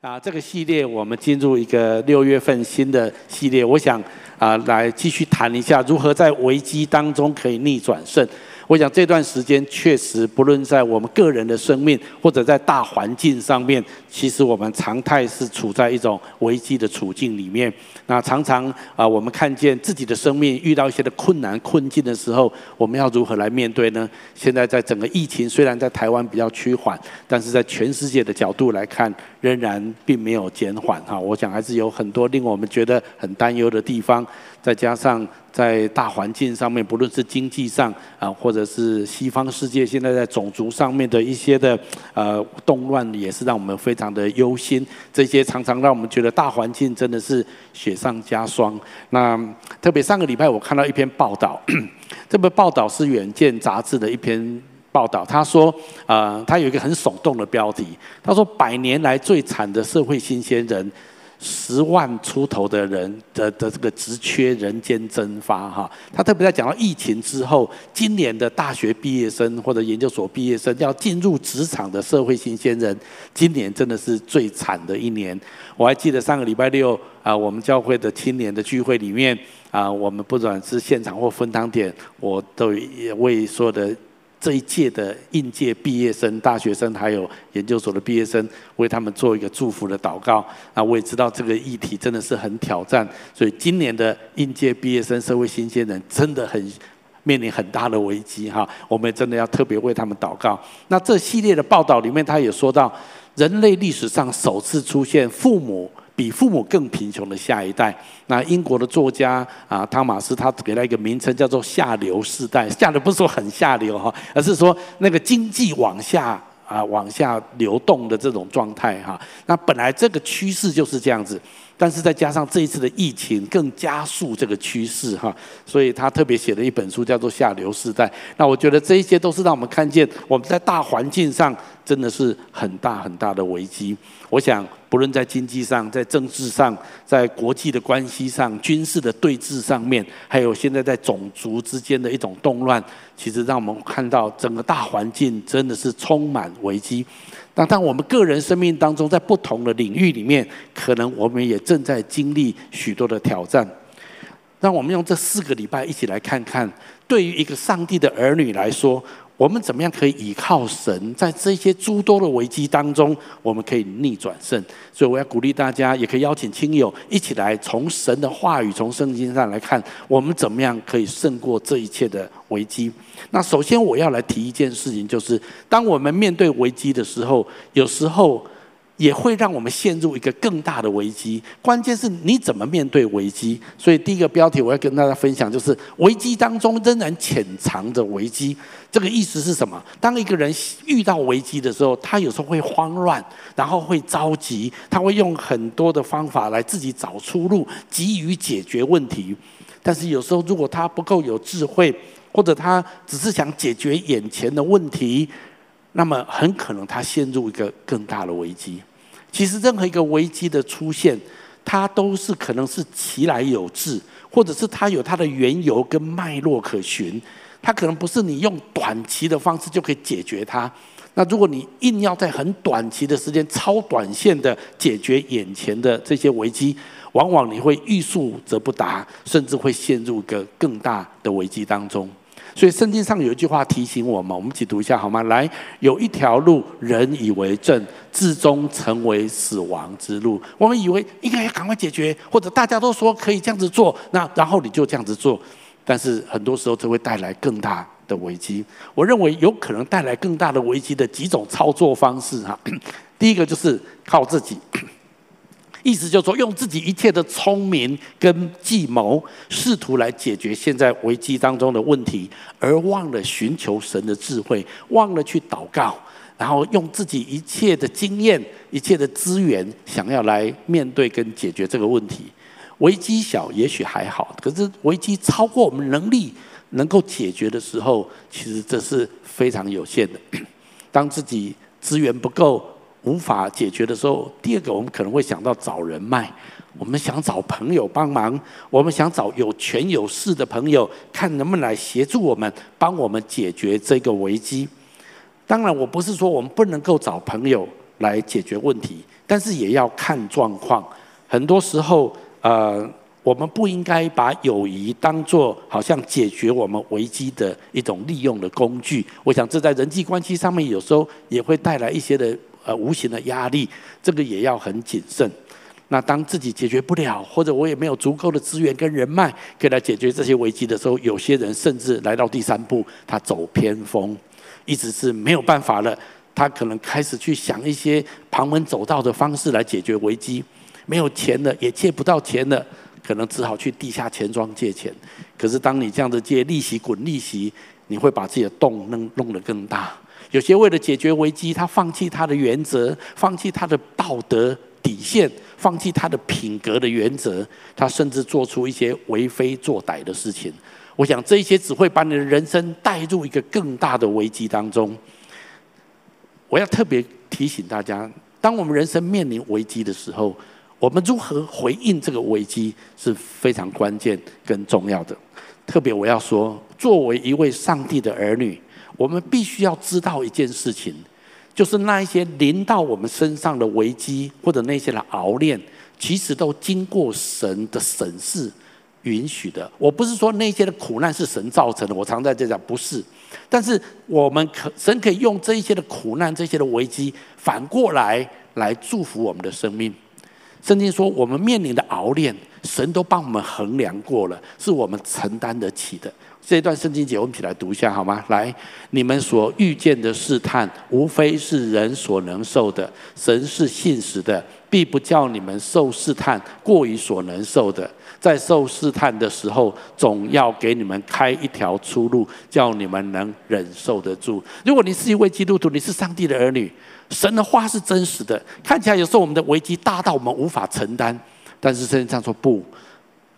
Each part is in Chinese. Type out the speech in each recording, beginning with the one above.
啊，这个系列我们进入一个六月份新的系列，我想啊，来继续谈一下如何在危机当中可以逆转胜。我想这段时间确实，不论在我们个人的生命，或者在大环境上面，其实我们常态是处在一种危机的处境里面。那常常啊，我们看见自己的生命遇到一些的困难困境的时候，我们要如何来面对呢？现在在整个疫情虽然在台湾比较趋缓，但是在全世界的角度来看，仍然并没有减缓哈。我想还是有很多令我们觉得很担忧的地方。再加上在大环境上面，不论是经济上啊，或者是西方世界现在在种族上面的一些的呃动乱，也是让我们非常的忧心。这些常常让我们觉得大环境真的是雪上加霜。那特别上个礼拜我看到一篇报道，这篇报道是《远见》杂志的一篇报道。他说，呃，他有一个很耸动的标题，他说：“百年来最惨的社会新鲜人。”十万出头的人的的这个职缺人间蒸发哈，他特别在讲到疫情之后，今年的大学毕业生或者研究所毕业生要进入职场的社会新鲜人，今年真的是最惨的一年。我还记得上个礼拜六啊，我们教会的青年的聚会里面啊，我们不管是现场或分堂点，我都也为所有的。这一届的应届毕业生、大学生，还有研究所的毕业生，为他们做一个祝福的祷告。那我也知道这个议题真的是很挑战，所以今年的应届毕业生、社会新鲜人，真的很面临很大的危机哈。我们也真的要特别为他们祷告。那这系列的报道里面，他也说到，人类历史上首次出现父母。比父母更贫穷的下一代，那英国的作家啊，汤马斯他给了一个名称叫做“下流世代”。下流不是说很下流哈，而是说那个经济往下啊往下流动的这种状态哈。那本来这个趋势就是这样子，但是再加上这一次的疫情，更加速这个趋势哈。所以他特别写了一本书，叫做《下流世代》。那我觉得这一些都是让我们看见我们在大环境上真的是很大很大的危机。我想。不论在经济上、在政治上、在国际的关系上、军事的对峙上面，还有现在在种族之间的一种动乱，其实让我们看到整个大环境真的是充满危机。那当我们个人生命当中，在不同的领域里面，可能我们也正在经历许多的挑战。让我们用这四个礼拜一起来看看，对于一个上帝的儿女来说。我们怎么样可以依靠神，在这些诸多的危机当中，我们可以逆转胜。所以我要鼓励大家，也可以邀请亲友一起来，从神的话语、从圣经上来看，我们怎么样可以胜过这一切的危机。那首先我要来提一件事情，就是当我们面对危机的时候，有时候。也会让我们陷入一个更大的危机。关键是你怎么面对危机。所以第一个标题我要跟大家分享，就是危机当中仍然潜藏着危机。这个意思是什么？当一个人遇到危机的时候，他有时候会慌乱，然后会着急，他会用很多的方法来自己找出路，急于解决问题。但是有时候如果他不够有智慧，或者他只是想解决眼前的问题，那么很可能他陷入一个更大的危机。其实任何一个危机的出现，它都是可能是其来有自，或者是它有它的缘由跟脉络可循。它可能不是你用短期的方式就可以解决它。那如果你硬要在很短期的时间、超短线的解决眼前的这些危机，往往你会欲速则不达，甚至会陷入一个更大的危机当中。所以圣经上有一句话提醒我们，我们一起读一下好吗？来，有一条路，人以为正，至终成为死亡之路。我们以为应该要赶快解决，或者大家都说可以这样子做，那然后你就这样子做。但是很多时候，这会带来更大的危机。我认为有可能带来更大的危机的几种操作方式哈。第一个就是靠自己。意思就是说，用自己一切的聪明跟计谋，试图来解决现在危机当中的问题，而忘了寻求神的智慧，忘了去祷告，然后用自己一切的经验、一切的资源，想要来面对跟解决这个问题。危机小也许还好，可是危机超过我们能力能够解决的时候，其实这是非常有限的。当自己资源不够。无法解决的时候，第二个我们可能会想到找人脉，我们想找朋友帮忙，我们想找有权有势的朋友，看能不能来协助我们，帮我们解决这个危机。当然，我不是说我们不能够找朋友来解决问题，但是也要看状况。很多时候，呃，我们不应该把友谊当作好像解决我们危机的一种利用的工具。我想这在人际关系上面，有时候也会带来一些的无形的压力，这个也要很谨慎。那当自己解决不了，或者我也没有足够的资源跟人脉，可以来解决这些危机的时候，有些人甚至来到第三步，他走偏锋，一直是没有办法了。他可能开始去想一些旁门左道的方式来解决危机，没有钱了，也借不到钱了，可能只好去地下钱庄借钱。可是当你这样子借利息滚利息，你会把自己的洞弄弄得更大。有些为了解决危机，他放弃他的原则，放弃他的道德底线。放弃他的品格的原则，他甚至做出一些为非作歹的事情。我想这一些只会把你的人生带入一个更大的危机当中。我要特别提醒大家，当我们人生面临危机的时候，我们如何回应这个危机是非常关键跟重要的。特别我要说，作为一位上帝的儿女，我们必须要知道一件事情。就是那一些临到我们身上的危机，或者那些的熬炼，其实都经过神的审视、允许的。我不是说那些的苦难是神造成的，我常在这讲不是。但是我们可神可以用这一些的苦难、这些的危机，反过来来祝福我们的生命。圣经说，我们面临的熬炼，神都帮我们衡量过了，是我们承担得起的。这一段圣经节，我们一起来读一下好吗？来，你们所遇见的试探，无非是人所能受的。神是信实的，必不叫你们受试探过于所能受的。在受试探的时候，总要给你们开一条出路，叫你们能忍受得住。如果你是一位基督徒，你是上帝的儿女，神的话是真实的。看起来有时候我们的危机大到我们无法承担，但是圣经上说不。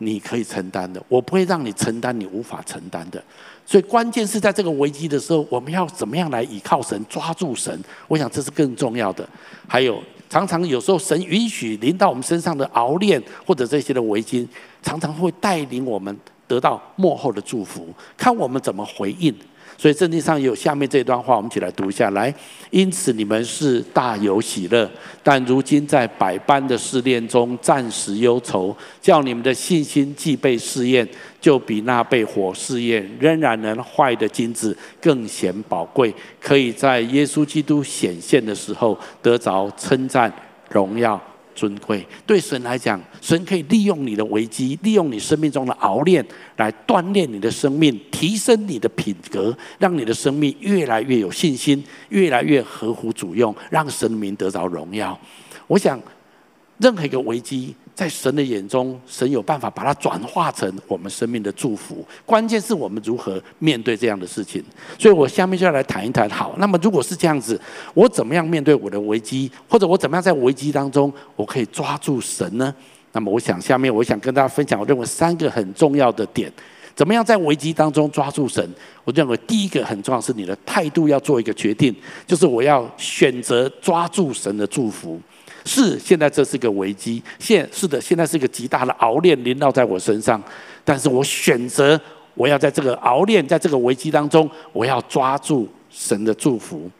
你可以承担的，我不会让你承担你无法承担的。所以关键是在这个危机的时候，我们要怎么样来倚靠神，抓住神？我想这是更重要的。还有，常常有时候神允许临到我们身上的熬炼或者这些的围巾，常常会带领我们得到幕后的祝福，看我们怎么回应。所以圣经上有下面这段话，我们一起来读一下来。因此你们是大有喜乐，但如今在百般的试炼中暂时忧愁，叫你们的信心既被试验，就比那被火试验仍然能坏的金子更显宝贵，可以在耶稣基督显现的时候得着称赞、荣耀。尊贵，对神来讲，神可以利用你的危机，利用你生命中的熬炼，来锻炼你的生命，提升你的品格，让你的生命越来越有信心，越来越合乎主用，让神明得着荣耀。我想，任何一个危机。在神的眼中，神有办法把它转化成我们生命的祝福。关键是我们如何面对这样的事情。所以我下面就要来谈一谈。好，那么如果是这样子，我怎么样面对我的危机，或者我怎么样在危机当中，我可以抓住神呢？那么我想下面我想跟大家分享，我认为三个很重要的点，怎么样在危机当中抓住神？我认为第一个很重要是你的态度要做一个决定，就是我要选择抓住神的祝福。是，现在这是个危机。现是的，现在是一个极大的熬炼临到在我身上，但是我选择，我要在这个熬炼，在这个危机当中，我要抓住神的祝福。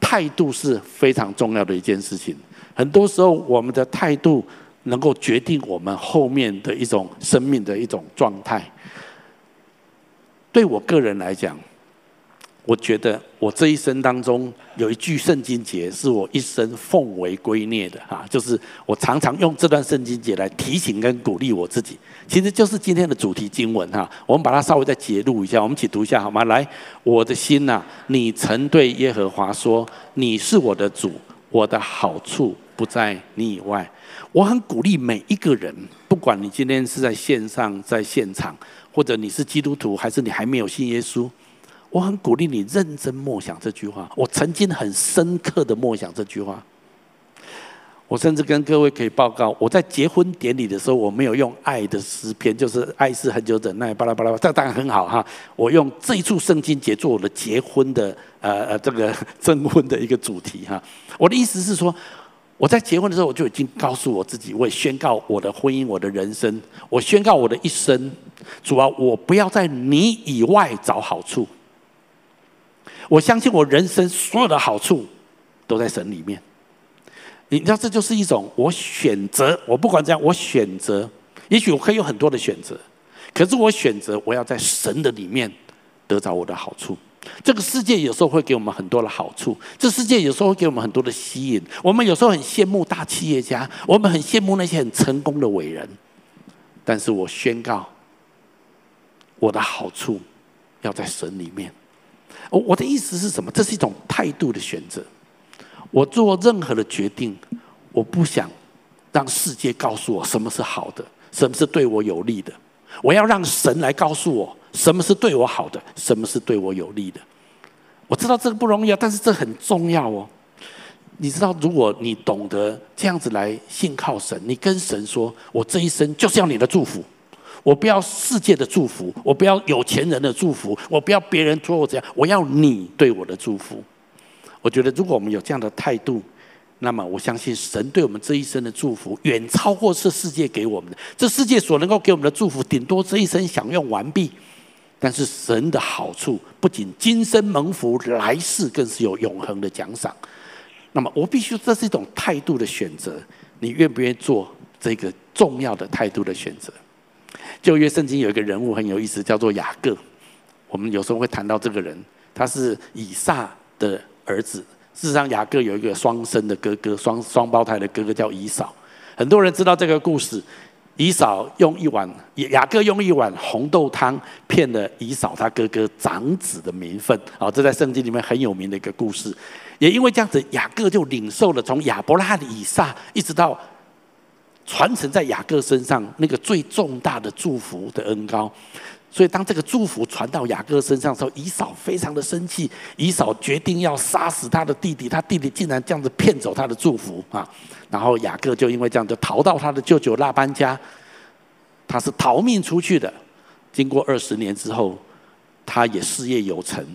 态度是非常重要的一件事情。很多时候，我们的态度能够决定我们后面的一种生命的一种状态。对我个人来讲。我觉得我这一生当中有一句圣经节是我一生奉为圭臬的哈，就是我常常用这段圣经节来提醒跟鼓励我自己，其实就是今天的主题经文哈。我们把它稍微再节录一下，我们一起读一下好吗？来，我的心呐，你曾对耶和华说：“你是我的主，我的好处不在你以外。”我很鼓励每一个人，不管你今天是在线上、在现场，或者你是基督徒，还是你还没有信耶稣。我很鼓励你认真默想这句话。我曾经很深刻的默想这句话。我甚至跟各位可以报告，我在结婚典礼的时候，我没有用爱的诗篇，就是爱是恒久忍耐，巴拉巴拉，这当然很好哈。我用这一处圣经节做我的结婚的呃呃这个征婚的一个主题哈。我的意思是说，我在结婚的时候，我就已经告诉我自己，我也宣告我的婚姻，我的人生，我宣告我的一生，主要我不要在你以外找好处。我相信我人生所有的好处都在神里面，你知道，这就是一种我选择。我不管怎样，我选择。也许我可以有很多的选择，可是我选择我要在神的里面得着我的好处。这个世界有时候会给我们很多的好处，这世界有时候会给我们很多的吸引。我们有时候很羡慕大企业家，我们很羡慕那些很成功的伟人。但是我宣告，我的好处要在神里面。我我的意思是什么？这是一种态度的选择。我做任何的决定，我不想让世界告诉我什么是好的。什么是对我有利的？我要让神来告诉我什么是对我好的，什么是对我有利的。我知道这个不容易啊，但是这很重要哦。你知道，如果你懂得这样子来信靠神，你跟神说：“我这一生就是要你的祝福，我不要世界的祝福，我不要有钱人的祝福，我不要别人说我怎样，我要你对我的祝福。”我觉得，如果我们有这样的态度，那么，我相信神对我们这一生的祝福远超过这世界给我们的。这世界所能够给我们的祝福，顶多这一生享用完毕。但是神的好处，不仅今生蒙福，来世更是有永恒的奖赏。那么，我必须这是一种态度的选择。你愿不愿意做这个重要的态度的选择？旧约圣经有一个人物很有意思，叫做雅各。我们有时候会谈到这个人，他是以撒的儿子。事实上，雅各有一个双生的哥哥，双双胞胎的哥哥叫以扫。很多人知道这个故事。以扫用一碗，雅各用一碗红豆汤骗了以扫他哥哥长子的名分。啊，这在圣经里面很有名的一个故事。也因为这样子，雅各就领受了从亚伯拉罕以撒一直到传承在雅各身上那个最重大的祝福的恩膏。所以，当这个祝福传到雅各身上的时候，以扫非常的生气。以扫决定要杀死他的弟弟，他弟弟竟然这样子骗走他的祝福啊！然后雅各就因为这样就逃到他的舅舅拉班家，他是逃命出去的。经过二十年之后，他也事业有成，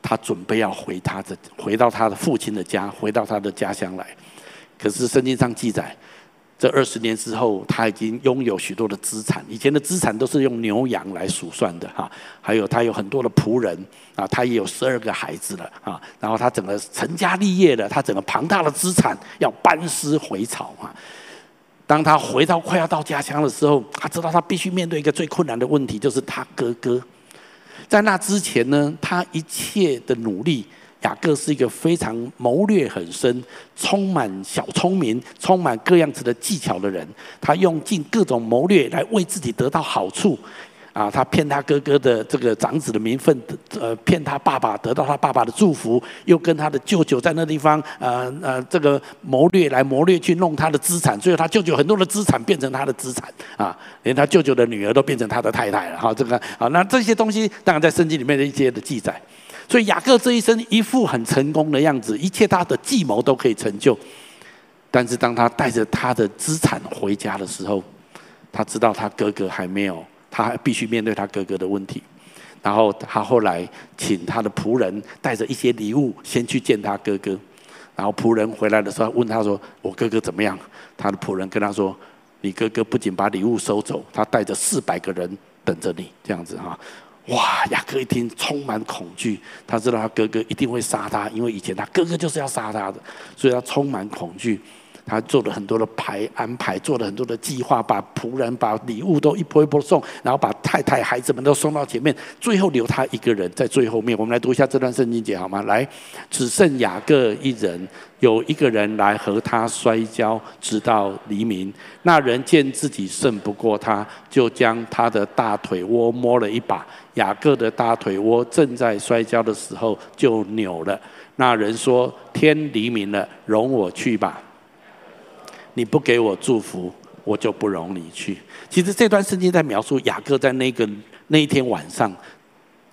他准备要回他的回到他的父亲的家，回到他的家乡来。可是圣经上记载。这二十年之后，他已经拥有许多的资产。以前的资产都是用牛羊来数算的哈，还有他有很多的仆人啊，他也有十二个孩子了啊。然后他整个成家立业了，他整个庞大的资产要班师回朝啊。当他回到快要到家乡的时候，他知道他必须面对一个最困难的问题，就是他哥哥。在那之前呢，他一切的努力。雅各是一个非常谋略很深、充满小聪明、充满各样子的技巧的人。他用尽各种谋略来为自己得到好处。啊，他骗他哥哥的这个长子的名分，呃，骗他爸爸得到他爸爸的祝福，又跟他的舅舅在那地方，呃呃，这个谋略来谋略去弄他的资产，最后他舅舅很多的资产变成他的资产啊，连他舅舅的女儿都变成他的太太了。哈，这个啊，那这些东西当然在圣经里面的一些的记载。所以雅各这一生一副很成功的样子，一切他的计谋都可以成就。但是当他带着他的资产回家的时候，他知道他哥哥还没有，他还必须面对他哥哥的问题。然后他后来请他的仆人带着一些礼物先去见他哥哥。然后仆人回来的时候问他说：“我哥哥怎么样？”他的仆人跟他说：“你哥哥不仅把礼物收走，他带着四百个人等着你。”这样子哈。哇！雅各一听，充满恐惧。他知道他哥哥一定会杀他，因为以前他哥哥就是要杀他的，所以他充满恐惧。他做了很多的排安排，做了很多的计划，把仆人、把礼物都一波一波送，然后把太太、孩子们都送到前面，最后留他一个人在最后面。我们来读一下这段圣经节好吗？来，只剩雅各一人，有一个人来和他摔跤，直到黎明。那人见自己胜不过他，就将他的大腿窝摸了一把。雅各的大腿窝正在摔跤的时候就扭了。那人说：“天黎明了，容我去吧。”你不给我祝福，我就不容你去。其实这段圣经在描述雅各在那个那一天晚上，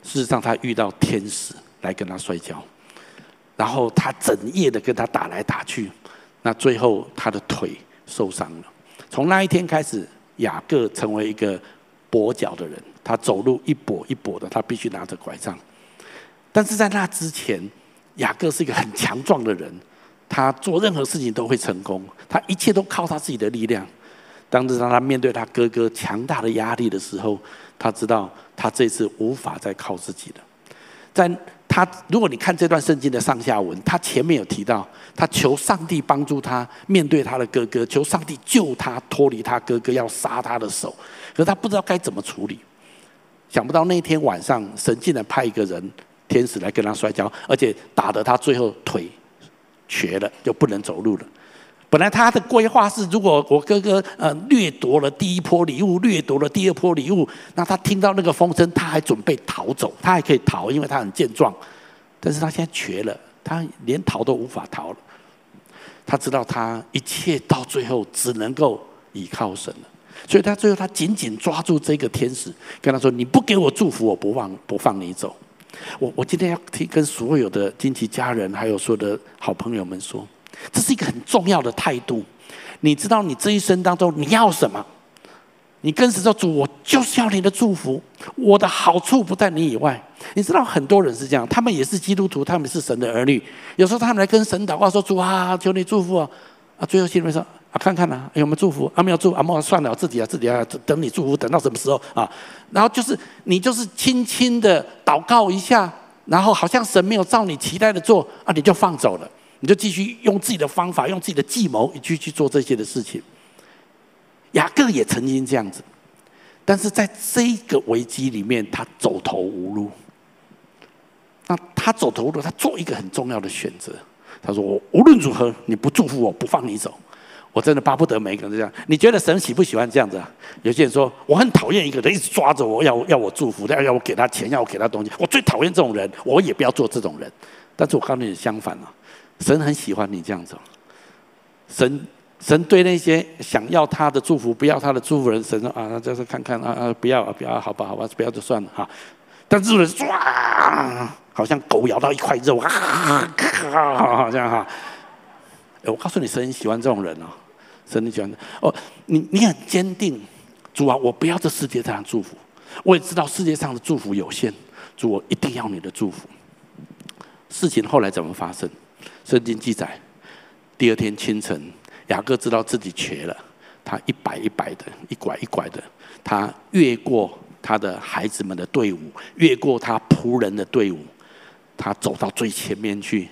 事实上他遇到天使来跟他摔跤，然后他整夜的跟他打来打去，那最后他的腿受伤了。从那一天开始，雅各成为一个跛脚的人，他走路一跛一跛的，他必须拿着拐杖。但是在那之前，雅各是一个很强壮的人。他做任何事情都会成功，他一切都靠他自己的力量。当时当他面对他哥哥强大的压力的时候，他知道他这次无法再靠自己了。在他如果你看这段圣经的上下文，他前面有提到，他求上帝帮助他面对他的哥哥，求上帝救他脱离他哥哥要杀他的手，可是他不知道该怎么处理。想不到那天晚上，神竟然派一个人天使来跟他摔跤，而且打得他最后腿瘸了，就不能走路了。本来他的规划是，如果我哥哥呃掠夺了第一波礼物，掠夺了第二波礼物，那他听到那个风声，他还准备逃走，他还可以逃，因为他很健壮。但是他现在瘸了，他连逃都无法逃了。他知道他一切到最后只能够依靠神了，所以他最后他紧紧抓住这个天使，跟他说：“你不给我祝福，我不放不放你走。”我我今天要听跟所有的亲戚家人，还有所有的好朋友们说。这是一个很重要的态度。你知道，你这一生当中你要什么？你跟神说：“主，我就是要你的祝福。我的好处不在你以外。”你知道，很多人是这样，他们也是基督徒，他们是神的儿女。有时候他们来跟神祷告说：“主啊，求你祝福啊！”啊，最后心里面说：“啊，看看啊，有没有祝福？啊，没有祝福，啊，莫算了，自己啊，自己啊，等你祝福，等到什么时候啊？”然后就是你就是轻轻的祷告一下，然后好像神没有照你期待的做啊，你就放走了。你就继续用自己的方法，用自己的计谋，你去去做这些的事情。雅各也曾经这样子，但是在这个危机里面，他走投无路。那他走投无路，他做一个很重要的选择。他说：“我无论如何，你不祝福我，不放你走。我真的巴不得每一个人这样。你觉得神喜不喜欢这样子啊？有些人说，我很讨厌一个人一直抓着我，要要我祝福，要要我给他钱，要我给他东西。我最讨厌这种人，我也不要做这种人。但是我告诉你，相反了。”神很喜欢你这样子，神神对那些想要他的祝福、不要他的祝福人，神说啊，就是看看啊啊，不要啊，不要，好吧，好吧，不要就算了哈。但是人唰，好像狗咬到一块肉啊，咔，这样哈。我告诉你，神喜欢这种人哦，神喜欢哦。你你很坚定，主啊，我不要这世界上的祝福。我也知道世界上的祝福有限，主，我一定要你的祝福。事情后来怎么发生？圣经记载，第二天清晨，雅各知道自己瘸了，他一摆一摆的，一拐一拐的，他越过他的孩子们的队伍，越过他仆人的队伍，他走到最前面去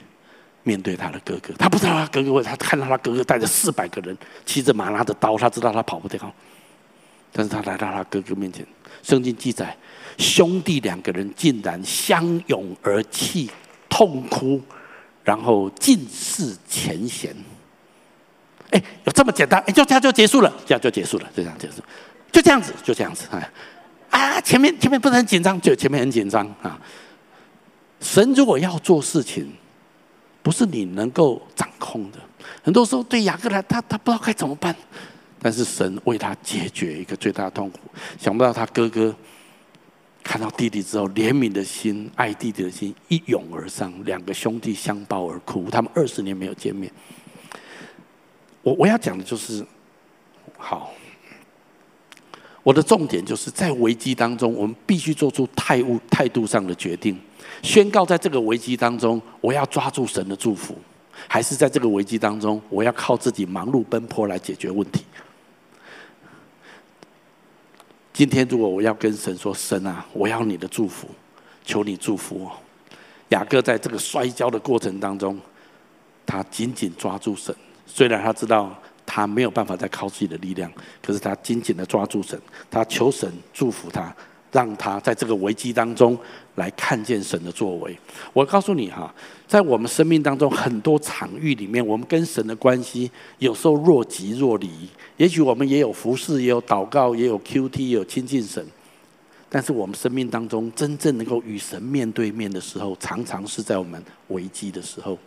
面对他的哥哥。他不知道他哥哥会，他看到他哥哥带着四百个人，骑着马，拿着刀，他知道他跑不掉，但是他来到他哥哥面前。圣经记载，兄弟两个人竟然相拥而泣，痛哭。然后尽释前嫌，哎，有这么简单？哎，就这样就结束了，这样就结束了，就这样结束，就这样子，就这样子，哎，啊，前面前面不是很紧张，就前面很紧张啊。神如果要做事情，不是你能够掌控的。很多时候对雅各来，他他不知道该怎么办，但是神为他解决一个最大的痛苦。想不到他哥哥。看到弟弟之后，怜悯的心、爱弟弟的心一涌而上，两个兄弟相抱而哭。他们二十年没有见面。我我要讲的就是，好，我的重点就是在危机当中，我们必须做出态度态度上的决定，宣告在这个危机当中，我要抓住神的祝福，还是在这个危机当中，我要靠自己忙碌奔波来解决问题。今天，如果我要跟神说：“神啊，我要你的祝福，求你祝福我。”雅各在这个摔跤的过程当中，他紧紧抓住神。虽然他知道他没有办法再靠自己的力量，可是他紧紧的抓住神，他求神祝福他。让他在这个危机当中来看见神的作为。我告诉你哈，在我们生命当中很多场域里面，我们跟神的关系有时候若即若离。也许我们也有服侍，也有祷告，也有 QT，也有亲近神。但是我们生命当中真正能够与神面对面的时候，常常是在我们危机的时候。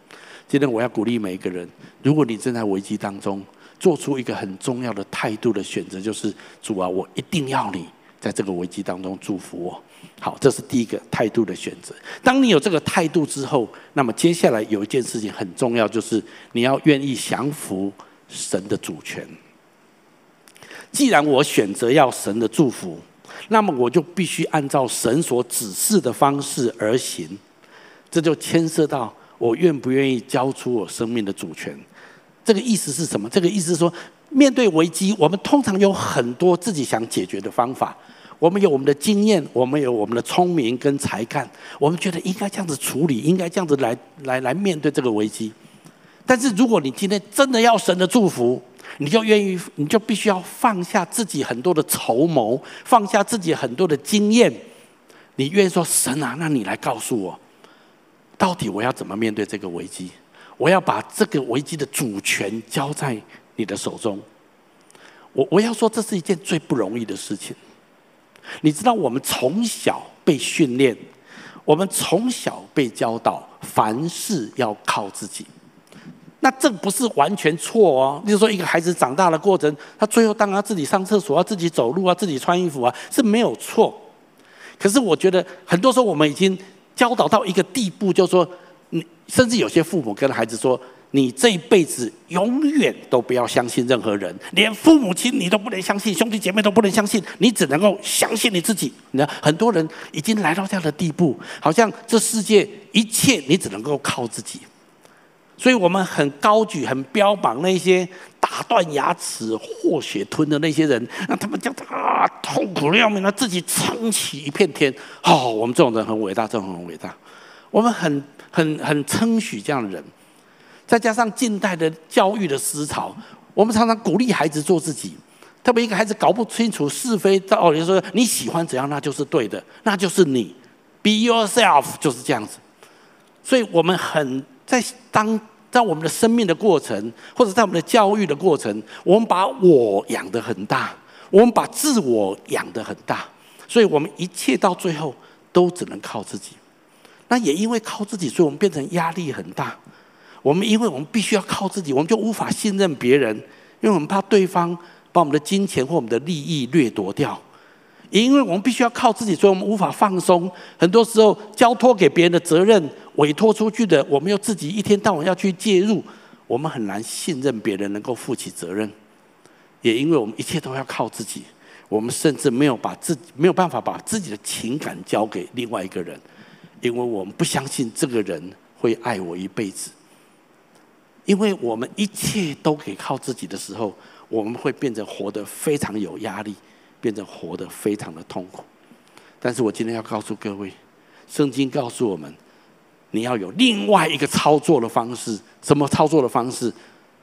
今天我要鼓励每一个人，如果你正在危机当中，做出一个很重要的态度的选择，就是主啊，我一定要你。在这个危机当中祝福我，好，这是第一个态度的选择。当你有这个态度之后，那么接下来有一件事情很重要，就是你要愿意降服神的主权。既然我选择要神的祝福，那么我就必须按照神所指示的方式而行。这就牵涉到我愿不愿意交出我生命的主权。这个意思是什么？这个意思是说，面对危机，我们通常有很多自己想解决的方法。我们有我们的经验，我们有我们的聪明跟才干，我们觉得应该这样子处理，应该这样子来来来面对这个危机。但是如果你今天真的要神的祝福，你就愿意，你就必须要放下自己很多的筹谋，放下自己很多的经验，你愿意说神啊，那你来告诉我，到底我要怎么面对这个危机？我要把这个危机的主权交在你的手中。我我要说，这是一件最不容易的事情。你知道，我们从小被训练，我们从小被教导，凡事要靠自己。那这不是完全错哦。比如说，一个孩子长大的过程，他最后当他自己上厕所啊、自己走路啊、自己穿衣服啊，是没有错。可是我觉得，很多时候我们已经教导到一个地步，就是说，你甚至有些父母跟孩子说。你这一辈子永远都不要相信任何人，连父母亲你都不能相信，兄弟姐妹都不能相信，你只能够相信你自己。你看，很多人已经来到这样的地步，好像这世界一切你只能够靠自己。所以我们很高举、很标榜那些打断牙齿、和血吞的那些人，那他们叫他痛苦的要命，他自己撑起一片天。哦，我们这种人很伟大，这种人很伟大。我们很、很、很称许这样的人。再加上近代的教育的思潮，我们常常鼓励孩子做自己。特别一个孩子搞不清楚是非道理，说你喜欢怎样，那就是对的，那就是你，Be yourself，就是这样子。所以我们很在当在我们的生命的过程，或者在我们的教育的过程，我们把我养得很大，我们把自我养得很大，所以我们一切到最后都只能靠自己。那也因为靠自己，所以我们变成压力很大。我们因为我们必须要靠自己，我们就无法信任别人，因为我们怕对方把我们的金钱或我们的利益掠夺掉。也因为我们必须要靠自己，所以我们无法放松。很多时候交托给别人的责任，委托出去的，我们又自己一天到晚要去介入，我们很难信任别人能够负起责任。也因为我们一切都要靠自己，我们甚至没有把自己没有办法把自己的情感交给另外一个人，因为我们不相信这个人会爱我一辈子。因为我们一切都可以靠自己的时候，我们会变得活得非常有压力，变得活得非常的痛苦。但是我今天要告诉各位，圣经告诉我们，你要有另外一个操作的方式。什么操作的方式？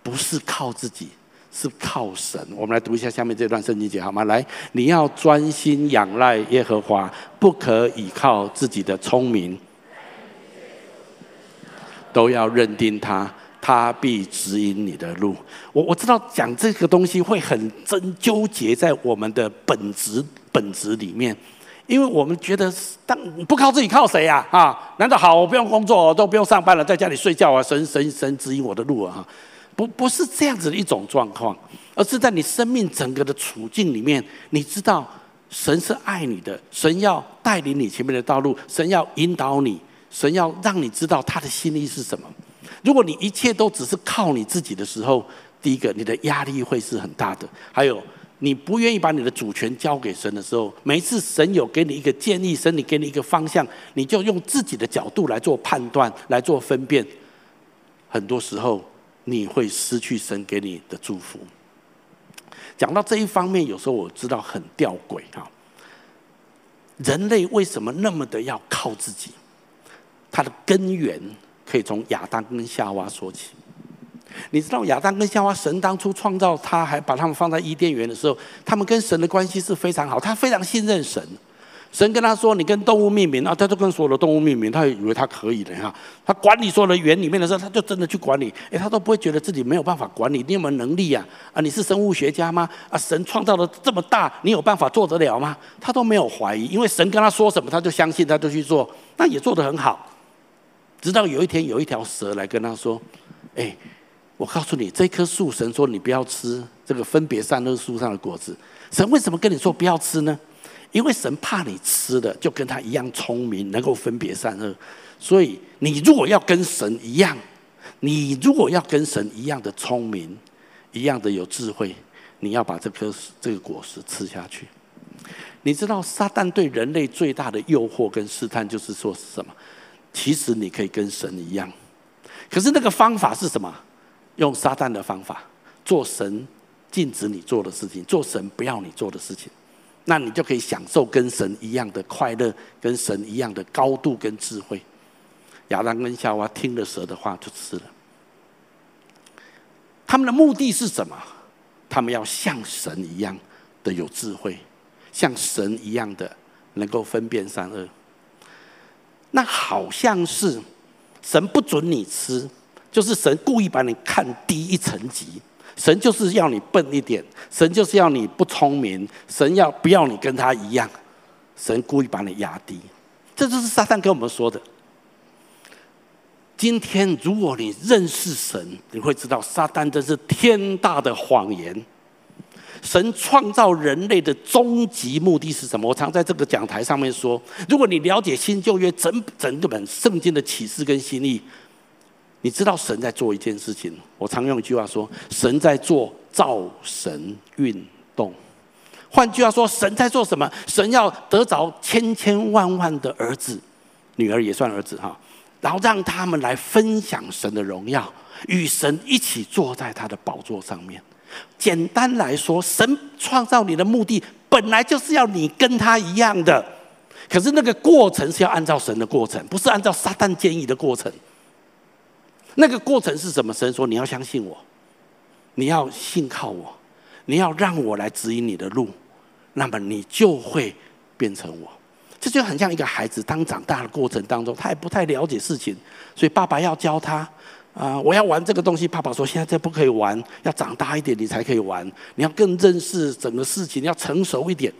不是靠自己，是靠神。我们来读一下下面这段圣经节，好吗？来，你要专心仰赖耶和华，不可以靠自己的聪明，都要认定他。他必指引你的路。我我知道讲这个东西会很真纠结在我们的本质本质里面，因为我们觉得，当不靠自己靠谁呀？啊，难道好我不用工作，都不用上班了，在家里睡觉啊？神神神指引我的路啊？不不是这样子的一种状况，而是在你生命整个的处境里面，你知道神是爱你的，神要带领你前面的道路，神要引导你，神要让你知道他的心意是什么。如果你一切都只是靠你自己的时候，第一个，你的压力会是很大的。还有，你不愿意把你的主权交给神的时候，每一次神有给你一个建议，神你给你一个方向，你就用自己的角度来做判断，来做分辨。很多时候，你会失去神给你的祝福。讲到这一方面，有时候我知道很吊诡哈。人类为什么那么的要靠自己？它的根源。可以从亚当跟夏娃说起。你知道亚当跟夏娃，神当初创造他，还把他们放在伊甸园的时候，他们跟神的关系是非常好，他非常信任神。神跟他说：“你跟动物命名啊！”他就跟所有的动物命名，他以为他可以的哈。他管理所有的园里面的时候，他就真的去管理。诶，他都不会觉得自己没有办法管理。你有没有能力呀？啊，你是生物学家吗？啊，神创造的这么大，你有办法做得了吗？他都没有怀疑，因为神跟他说什么，他就相信，他就去做，那也做得很好。直到有一天，有一条蛇来跟他说：“哎，我告诉你，这棵树，神说你不要吃这个分别善恶树上的果子。神为什么跟你说不要吃呢？因为神怕你吃的就跟他一样聪明，能够分别善恶。所以你如果要跟神一样，你如果要跟神一样的聪明，一样的有智慧，你要把这颗这个果实吃下去。你知道撒旦对人类最大的诱惑跟试探，就是说是什么？”其实你可以跟神一样，可是那个方法是什么？用撒旦的方法，做神禁止你做的事情，做神不要你做的事情。那你就可以享受跟神一样的快乐，跟神一样的高度跟智慧。亚当跟夏娃听了蛇的话就吃了。他们的目的是什么？他们要像神一样的有智慧，像神一样的能够分辨善恶。那好像是神不准你吃，就是神故意把你看低一层级。神就是要你笨一点，神就是要你不聪明，神要不要你跟他一样？神故意把你压低，这就是撒旦跟我们说的。今天如果你认识神，你会知道撒旦真是天大的谎言。神创造人类的终极目的是什么？我常在这个讲台上面说，如果你了解新旧约整整个本圣经的启示跟心意，你知道神在做一件事情。我常用一句话说，神在做造神运动。换句话说，神在做什么？神要得着千千万万的儿子、女儿也算儿子哈，然后让他们来分享神的荣耀，与神一起坐在他的宝座上面。简单来说，神创造你的目的本来就是要你跟他一样的，可是那个过程是要按照神的过程，不是按照撒旦建议的过程。那个过程是什么？神说你要相信我，你要信靠我，你要让我来指引你的路，那么你就会变成我。这就很像一个孩子，当长大的过程当中，他也不太了解事情，所以爸爸要教他。啊！我要玩这个东西，爸爸说现在这不可以玩，要长大一点你才可以玩。你要更认识整个事情，要成熟一点。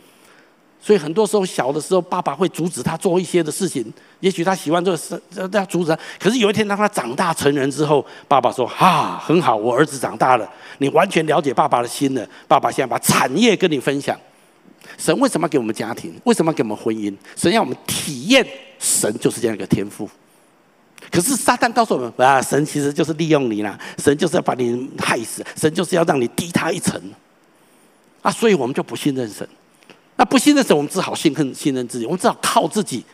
所以很多时候小的时候，爸爸会阻止他做一些的事情。也许他喜欢做事，要阻止他。可是有一天当他长大成人之后，爸爸说：“哈、很好，我儿子长大了，你完全了解爸爸的心了。爸爸现在把产业跟你分享。神为什么要给我们家庭？为什么要给我们婚姻？神要我们体验神就是这样一个天赋。”可是撒旦告诉我们啊，神其实就是利用你啦，神就是要把你害死，神就是要让你低他一层，啊，所以我们就不信任神。那不信任神，我们只好信恨信任自己，我们只好靠自己。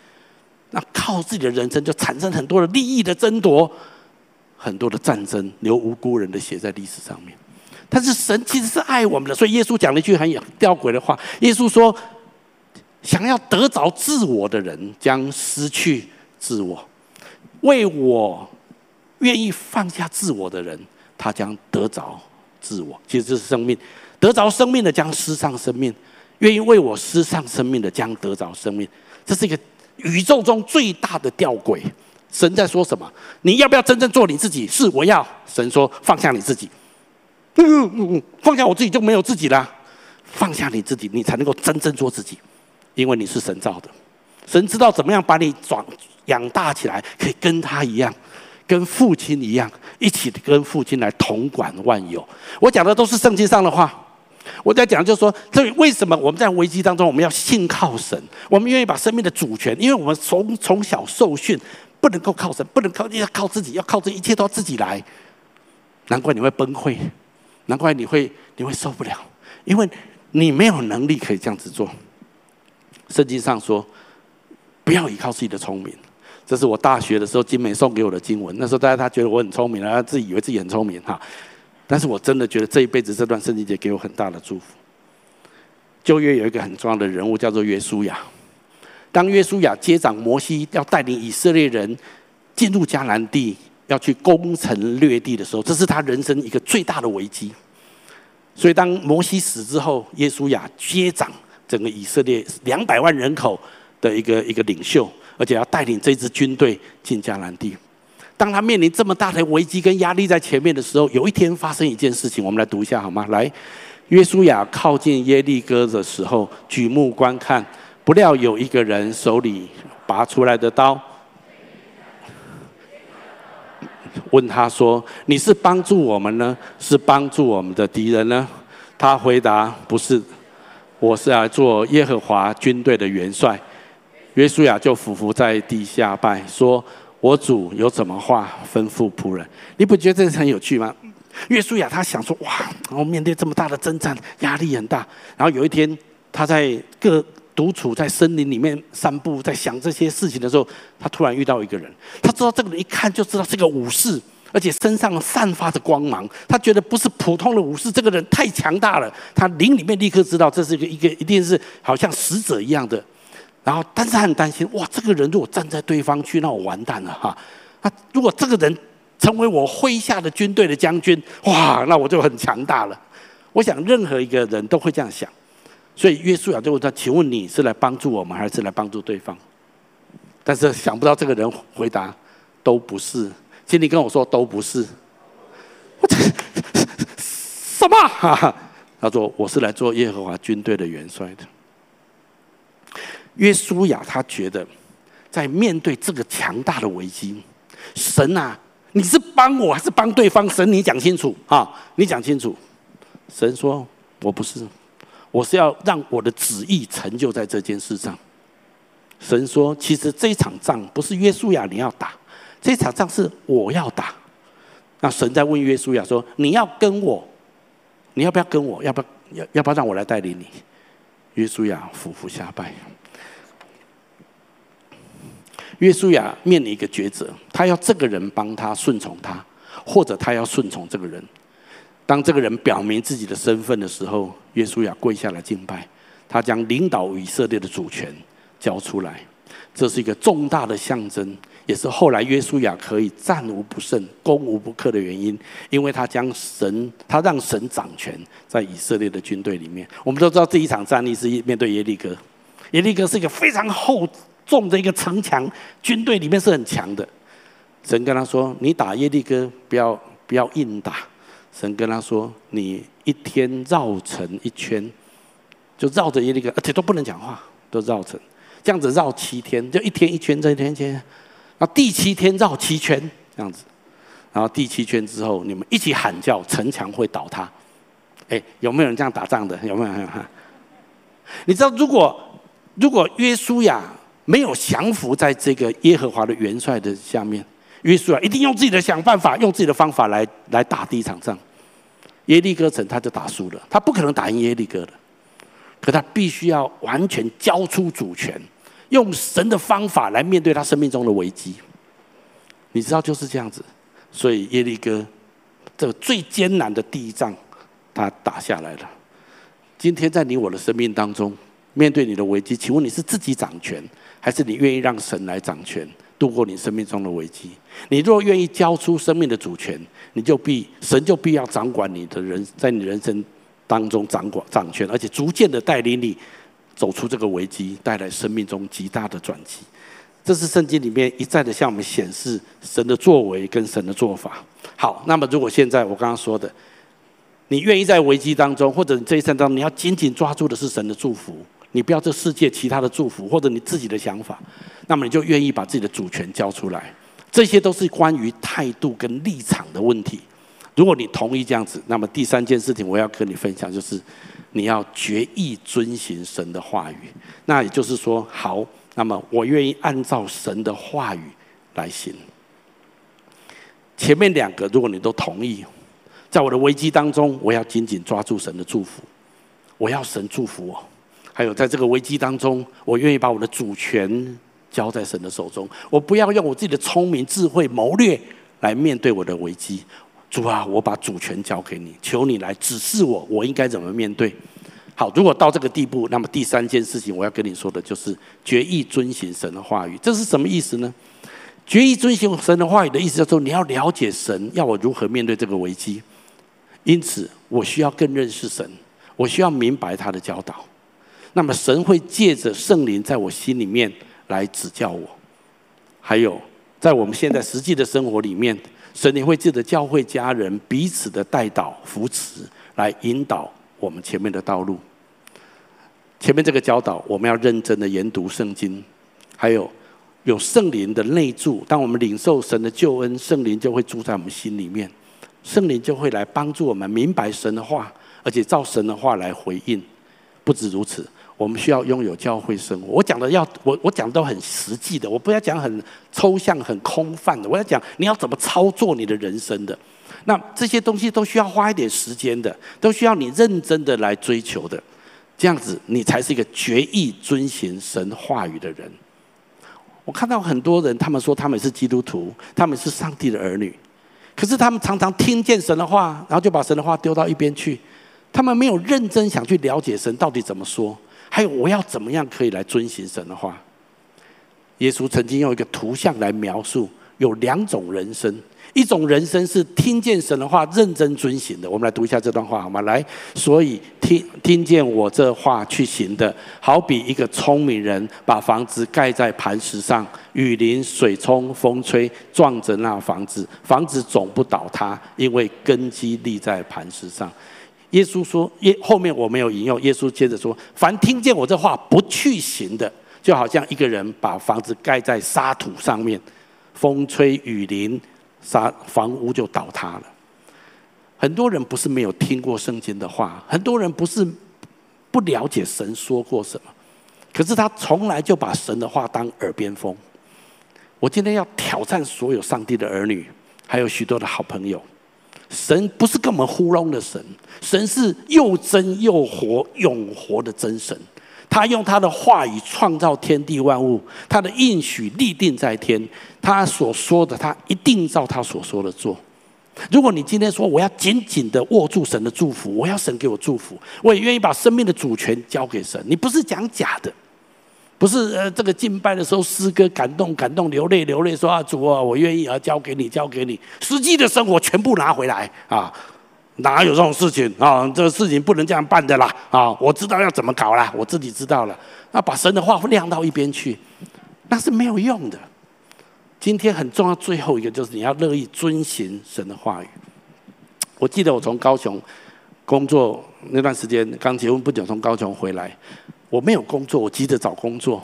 那靠自己的人生就产生很多的利益的争夺，很多的战争，流无辜人的血在历史上面。但是神其实是爱我们的，所以耶稣讲了一句很吊诡的话：耶稣说，想要得着自我的人，将失去自我。为我愿意放下自我的人，他将得着自我。其实这是生命，得着生命的将失丧生命；愿意为我失丧生命的将得着生命。这是一个宇宙中最大的吊诡。神在说什么？你要不要真正做你自己？是我要。神说放下你自己，嗯嗯放下我自己就没有自己了。放下你自己，你才能够真正做自己，因为你是神造的。神知道怎么样把你转。养大起来，可以跟他一样，跟父亲一样，一起跟父亲来统管万有。我讲的都是圣经上的话。我在讲就是说，这为什么我们在危机当中，我们要信靠神？我们愿意把生命的主权，因为我们从从小受训，不能够靠神，不能靠，要靠自己，要靠这一切都要自己来。难怪你会崩溃，难怪你会你会受不了，因为你没有能力可以这样子做。圣经上说，不要依靠自己的聪明。这是我大学的时候金梅送给我的经文。那时候大家他觉得我很聪明，他自己以为自己很聪明哈。但是我真的觉得这一辈子这段圣经节给我很大的祝福。旧约有一个很重要的人物叫做约书亚。当约书亚接掌摩西要带领以色列人进入迦南地，要去攻城略地的时候，这是他人生一个最大的危机。所以当摩西死之后，约书亚接掌整个以色列两百万人口的一个一个领袖。而且要带领这支军队进迦南地。当他面临这么大的危机跟压力在前面的时候，有一天发生一件事情，我们来读一下好吗？来，约书亚靠近耶利哥的时候，举目观看，不料有一个人手里拔出来的刀，问他说：“你是帮助我们呢，是帮助我们的敌人呢？”他回答：“不是，我是来做耶和华军队的元帅。”约书亚就俯伏在地下拜，说：“我主有什么话吩咐仆人？”你不觉得这是很有趣吗？约书亚他想说：“哇，然后面对这么大的征战，压力很大。”然后有一天，他在各独处在森林里面散步，在想这些事情的时候，他突然遇到一个人。他知道这个人一看就知道是个武士，而且身上散发着光芒。他觉得不是普通的武士，这个人太强大了。他灵里面立刻知道这是一个一个一定是好像使者一样的。然后，但是他很担心，哇，这个人如果站在对方去，那我完蛋了哈。那如果这个人成为我麾下的军队的将军，哇，那我就很强大了。我想任何一个人都会这样想。所以约书亚就问他：“请问你是来帮助我们，还是来帮助对方？”但是想不到这个人回答：“都不是。”请你跟我说：“都不是。”我这 什么？哈哈他说：“我是来做耶和华军队的元帅的。”约书亚他觉得，在面对这个强大的危机，神啊，你是帮我还是帮对方？神，你讲清楚啊！你讲清楚。神说：“我不是。”我是要让我的旨意成就在这件事上。神说：“其实这一场仗不是约书亚你要打，这场仗是我要打。”那神在问约书亚说：“你要跟我？你要不要跟我？要不要？要要不要让我来带领你？”约书亚俯伏下拜。约书亚面临一个抉择：他要这个人帮他顺从他，或者他要顺从这个人。当这个人表明自己的身份的时候，约书亚跪下来敬拜，他将领导以色列的主权交出来，这是一个重大的象征，也是后来约书亚可以战无不胜、攻无不克的原因，因为他将神，他让神掌权在以色列的军队里面。我们都知道这一场战役是面对耶利哥，耶利哥是一个非常厚重的一个城墙，军队里面是很强的。神跟他说：“你打耶利哥，不要不要硬打。”神跟他说：“你一天绕城一圈，就绕着耶利哥，而且都不能讲话，都绕城，这样子绕七天，就一天一圈，这一天一圈，那第七天绕七圈，这样子，然后第七圈之后，你们一起喊叫，城墙会倒塌。哎，有没有人这样打仗的？有没有？你知道，如果如果约书亚没有降服在这个耶和华的元帅的下面。”约书亚一定用自己的想办法，用自己的方法来来打第一场仗。耶利哥城他就打输了，他不可能打赢耶利哥的。可他必须要完全交出主权，用神的方法来面对他生命中的危机。你知道就是这样子，所以耶利哥这个最艰难的第一仗，他打下来了。今天在你我的生命当中，面对你的危机，请问你是自己掌权，还是你愿意让神来掌权？度过你生命中的危机，你若愿意交出生命的主权，你就必神就必要掌管你的人，在你人生当中掌管掌权，而且逐渐的带领你走出这个危机，带来生命中极大的转机。这是圣经里面一再的向我们显示神的作为跟神的做法。好，那么如果现在我刚刚说的，你愿意在危机当中，或者你这一生当中，你要紧紧抓住的是神的祝福。你不要这世界其他的祝福，或者你自己的想法，那么你就愿意把自己的主权交出来。这些都是关于态度跟立场的问题。如果你同意这样子，那么第三件事情我要跟你分享，就是你要决意遵行神的话语。那也就是说，好，那么我愿意按照神的话语来行。前面两个，如果你都同意，在我的危机当中，我要紧紧抓住神的祝福，我要神祝福我。还有，在这个危机当中，我愿意把我的主权交在神的手中。我不要用我自己的聪明、智慧、谋略来面对我的危机。主啊，我把主权交给你，求你来指示我，我应该怎么面对。好，如果到这个地步，那么第三件事情我要跟你说的就是决意遵行神的话语。这是什么意思呢？决意遵行神的话语的意思，就是说你要了解神要我如何面对这个危机。因此，我需要更认识神，我需要明白他的教导。那么神会借着圣灵在我心里面来指教我，还有在我们现在实际的生活里面，神灵会借着教会家人彼此的带导扶持，来引导我们前面的道路。前面这个教导，我们要认真的研读圣经，还有有圣灵的内住。当我们领受神的救恩，圣灵就会住在我们心里面，圣灵就会来帮助我们明白神的话，而且照神的话来回应。不止如此。我们需要拥有教会生活。我讲的要我我讲的都很实际的，我不要讲很抽象、很空泛的。我要讲你要怎么操作你的人生的。那这些东西都需要花一点时间的，都需要你认真的来追求的。这样子，你才是一个决意遵行神话语的人。我看到很多人，他们说他们是基督徒，他们是上帝的儿女，可是他们常常听见神的话，然后就把神的话丢到一边去，他们没有认真想去了解神到底怎么说，还有我要怎么样可以来遵行神的话。耶稣曾经用一个图像来描述，有两种人生。一种人生是听见神的话，认真遵行的。我们来读一下这段话好吗？来，所以听听见我这话去行的，好比一个聪明人把房子盖在磐石上，雨淋、水冲、风吹，撞着那房子，房子总不倒塌，因为根基立在磐石上。耶稣说，耶后面我没有引用。耶稣接着说，凡听见我这话不去行的，就好像一个人把房子盖在沙土上面，风吹雨淋。沙房屋就倒塌了。很多人不是没有听过圣经的话，很多人不是不了解神说过什么，可是他从来就把神的话当耳边风。我今天要挑战所有上帝的儿女，还有许多的好朋友，神不是跟我们糊弄的神，神是又真又活、永活的真神。他用他的话语创造天地万物，他的应许立定在天，他所说的，他一定照他所说的做。如果你今天说我要紧紧的握住神的祝福，我要神给我祝福，我也愿意把生命的主权交给神。你不是讲假的，不是呃这个敬拜的时候诗歌感动感动流泪流泪说啊主啊我愿意啊交给你交给你，实际的生活全部拿回来啊。哪有这种事情？啊？这个事情？不能这样办的啦！啊，我知道要怎么搞啦，我自己知道了。那把神的话晾到一边去，那是没有用的。今天很重要，最后一个就是你要乐意遵行神的话语。我记得我从高雄工作那段时间，刚结婚不久，从高雄回来，我没有工作，我急着找工作。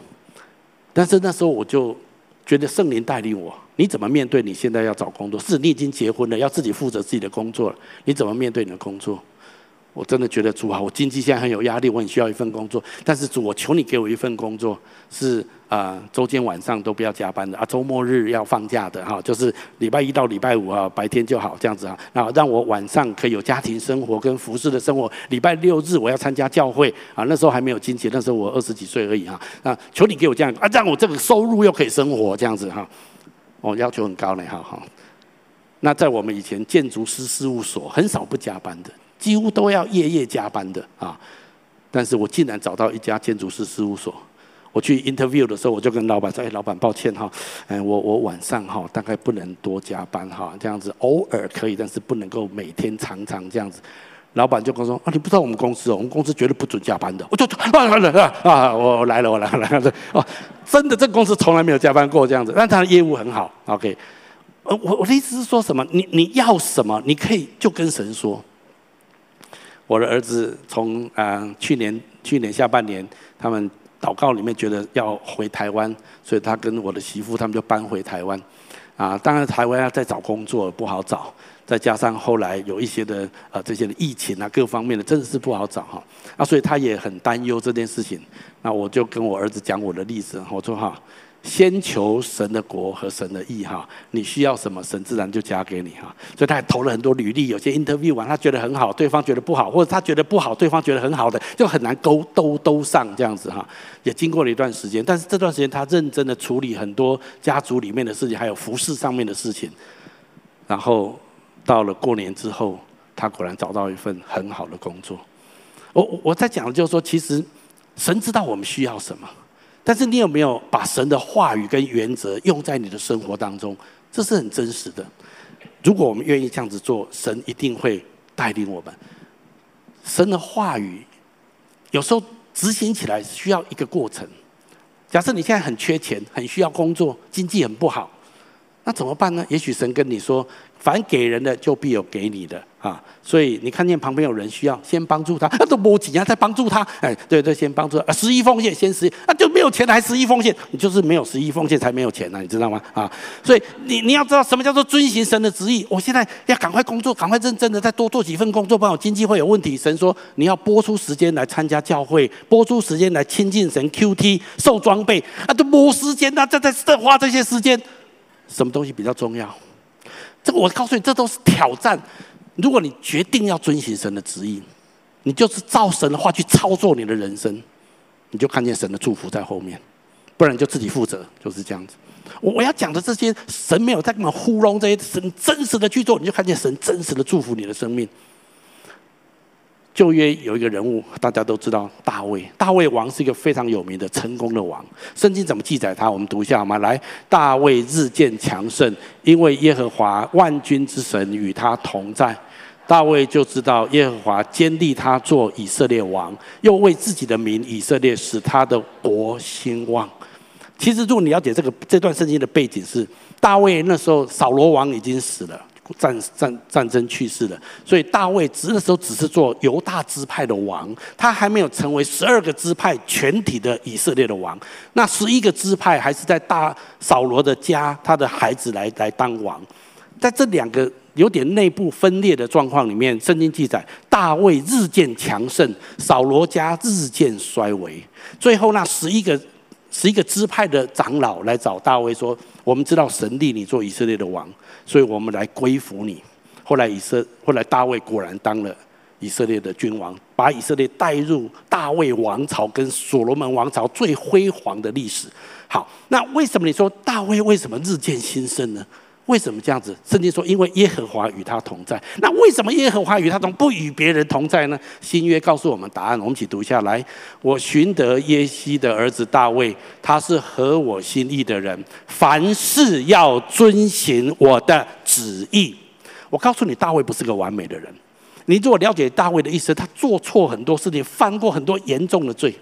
但是那时候我就觉得圣灵带领我。你怎么面对你现在要找工作？是你已经结婚了，要自己负责自己的工作了。你怎么面对你的工作？我真的觉得主啊，我经济现在很有压力，我很需要一份工作。但是主，我求你给我一份工作，是啊，周间晚上都不要加班的啊，周末日要放假的哈，就是礼拜一到礼拜五啊，白天就好这样子啊。那让我晚上可以有家庭生活跟服侍的生活。礼拜六日我要参加教会啊，那时候还没有经济，那时候我二十几岁而已哈。那，求你给我这样啊，让我这个收入又可以生活这样子哈。哦，要求很高呢，哈哈。那在我们以前建筑师事务所，很少不加班的，几乎都要夜夜加班的啊。但是我竟然找到一家建筑师事务所，我去 interview 的时候，我就跟老板说：“哎，老板，抱歉哈，哎，我我晚上哈大概不能多加班哈，这样子偶尔可以，但是不能够每天常常这样子。”老板就跟我说：“啊，你不知道我们公司哦，我们公司绝对不准加班的。”我就啊啊啊！我来了，我来了，来了 哦，真的，这个公司从来没有加班过这样子。但他的业务很好，OK。呃，我我的意思是说什么？你你要什么？你可以就跟神说。我的儿子从啊、去年去年下半年，他们祷告里面觉得要回台湾，所以他跟我的媳妇他们就搬回台湾。啊，当然台湾要再找工作不好找。再加上后来有一些的呃这些的疫情啊，各方面的真的是不好找哈，啊，所以他也很担忧这件事情。那我就跟我儿子讲我的例子，我说哈，先求神的国和神的意哈，你需要什么，神自然就加给你哈。所以他还投了很多履历，有些 interview 完他觉得很好，对方觉得不好，或者他觉得不好，对方觉得很好的，就很难勾都都上这样子哈。也经过了一段时间，但是这段时间他认真的处理很多家族里面的事情，还有服饰上面的事情，然后。到了过年之后，他果然找到一份很好的工作。我我在讲的就是说，其实神知道我们需要什么，但是你有没有把神的话语跟原则用在你的生活当中？这是很真实的。如果我们愿意这样子做，神一定会带领我们。神的话语有时候执行起来需要一个过程。假设你现在很缺钱，很需要工作，经济很不好，那怎么办呢？也许神跟你说。凡给人的，就必有给你的啊！所以你看见旁边有人需要，先帮助他，那都没钱啊，再帮助他。哎，对对，先帮助啊，十一奉献，先十一，那就没有钱还十一奉献，你就是没有十一奉献才没有钱呢，你知道吗？啊！所以你你要知道什么叫做遵行神的旨意。我现在要赶快工作，赶快认真的再多做几份工作，不然我经济会有问题。神说你要拨出时间来参加教会，拨出时间来亲近神，QT 受装备啊，都没时间啊，再再再花这些时间，什么东西比较重要？这个我告诉你，这都是挑战。如果你决定要遵循神的旨意，你就是照神的话去操作你的人生，你就看见神的祝福在后面。不然就自己负责，就是这样子。我我要讲的这些，神没有在跟我们糊弄，这些神真实的去做，你就看见神真实的祝福你的生命。旧约有一个人物，大家都知道大卫。大卫王是一个非常有名的成功的王。圣经怎么记载他？我们读一下好吗？来，大卫日渐强盛，因为耶和华万军之神与他同在。大卫就知道耶和华坚立他做以色列王，又为自己的名以色列使他的国兴旺。其实，如果你了解这个这段圣经的背景是，大卫那时候扫罗王已经死了。战战战争去世了，所以大卫只那时候只是做犹大支派的王，他还没有成为十二个支派全体的以色列的王。那十一个支派还是在大扫罗的家，他的孩子来来当王。在这两个有点内部分裂的状况里面，圣经记载大卫日渐强盛，扫罗家日渐衰微。最后那十一个十一个支派的长老来找大卫说：“我们知道神立你做以色列的王。”所以我们来归服你。后来以色，后来大卫果然当了以色列的君王，把以色列带入大卫王朝跟所罗门王朝最辉煌的历史。好，那为什么你说大卫为什么日渐兴盛呢？为什么这样子？圣经说，因为耶和华与他同在。那为什么耶和华与他同不与别人同在呢？新约告诉我们答案，我们一起读下来。我寻得耶西的儿子大卫，他是合我心意的人，凡事要遵行我的旨意。我告诉你，大卫不是个完美的人。你如果了解大卫的意思，他做错很多事情，犯过很多严重的罪。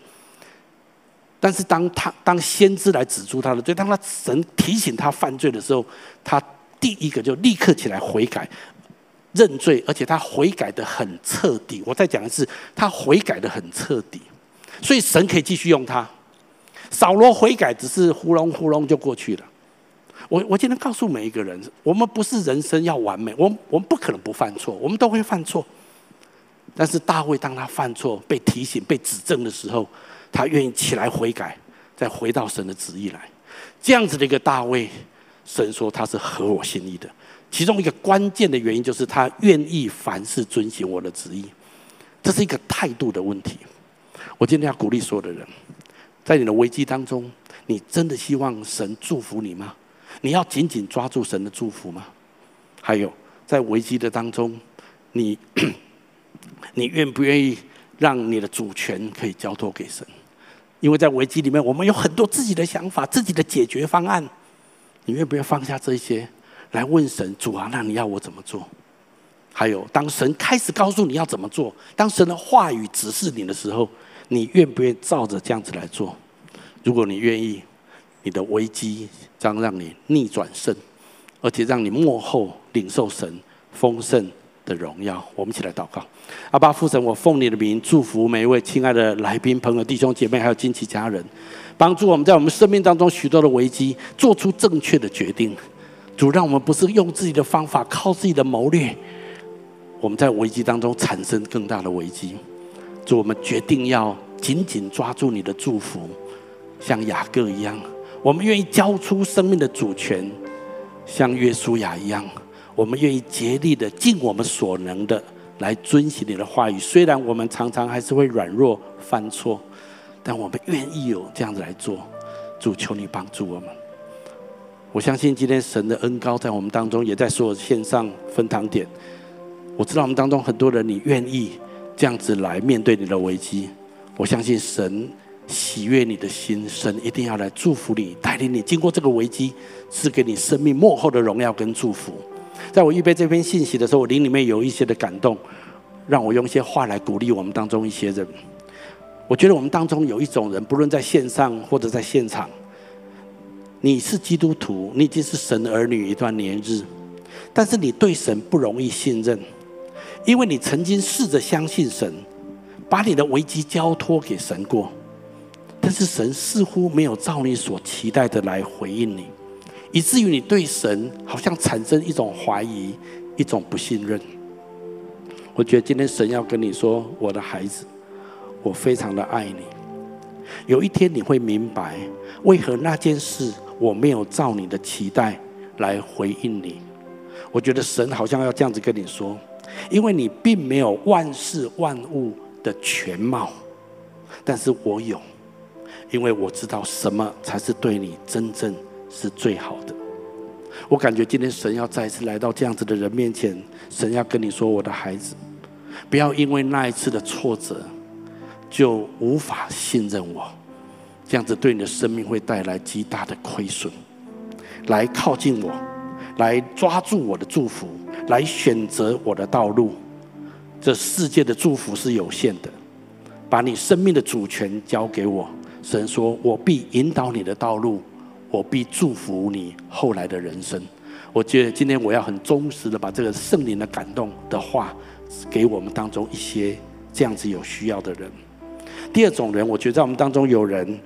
但是当他当先知来指出他的罪，当他神提醒他犯罪的时候，他。第一个就立刻起来悔改、认罪，而且他悔改得很彻底。我再讲一次，他悔改得很彻底，所以神可以继续用他。扫罗悔改只是糊弄糊弄就过去了。我我今天告诉每一个人，我们不是人生要完美，我们我们不可能不犯错，我们都会犯错。但是大卫当他犯错、被提醒、被指正的时候，他愿意起来悔改，再回到神的旨意来。这样子的一个大卫。神说他是合我心意的，其中一个关键的原因就是他愿意凡事遵循我的旨意，这是一个态度的问题。我今天要鼓励所有的人，在你的危机当中，你真的希望神祝福你吗？你要紧紧抓住神的祝福吗？还有，在危机的当中，你 你愿不愿意让你的主权可以交托给神？因为在危机里面，我们有很多自己的想法、自己的解决方案。你愿不愿意放下这些，来问神主啊？那你要我怎么做？还有，当神开始告诉你要怎么做，当神的话语指示你的时候，你愿不愿意照着这样子来做？如果你愿意，你的危机将让你逆转胜，而且让你幕后领受神丰盛的荣耀。我们一起来祷告：阿爸父神，我奉你的名祝福每一位亲爱的来宾、朋友、弟兄姐妹，还有亲戚家人。帮助我们在我们生命当中许多的危机做出正确的决定，主让我们不是用自己的方法，靠自己的谋略，我们在危机当中产生更大的危机。主，我们决定要紧紧抓住你的祝福，像雅各一样，我们愿意交出生命的主权，像约书亚一样，我们愿意竭力的尽我们所能的来遵行你的话语。虽然我们常常还是会软弱犯错。但我们愿意有这样子来做，主求你帮助我们。我相信今天神的恩高在我们当中，也在所有线上分堂点。我知道我们当中很多人，你愿意这样子来面对你的危机。我相信神喜悦你的心，神一定要来祝福你，带领你经过这个危机，赐给你生命末后的荣耀跟祝福。在我预备这篇信息的时候，我灵里面有一些的感动，让我用一些话来鼓励我们当中一些人。我觉得我们当中有一种人，不论在线上或者在现场，你是基督徒，你已经是神的儿女一段年日，但是你对神不容易信任，因为你曾经试着相信神，把你的危机交托给神过，但是神似乎没有照你所期待的来回应你，以至于你对神好像产生一种怀疑，一种不信任。我觉得今天神要跟你说，我的孩子。我非常的爱你，有一天你会明白，为何那件事我没有照你的期待来回应你。我觉得神好像要这样子跟你说，因为你并没有万事万物的全貌，但是我有，因为我知道什么才是对你真正是最好的。我感觉今天神要再次来到这样子的人面前，神要跟你说：“我的孩子，不要因为那一次的挫折，就无法信任我。这样子对你的生命会带来极大的亏损。来靠近我，来抓住我的祝福，来选择我的道路。这世界的祝福是有限的，把你生命的主权交给我。神说：我必引导你的道路。”我必祝福你后来的人生。我觉得今天我要很忠实的把这个圣灵的感动的话，给我们当中一些这样子有需要的人。第二种人，我觉得在我们当中有人，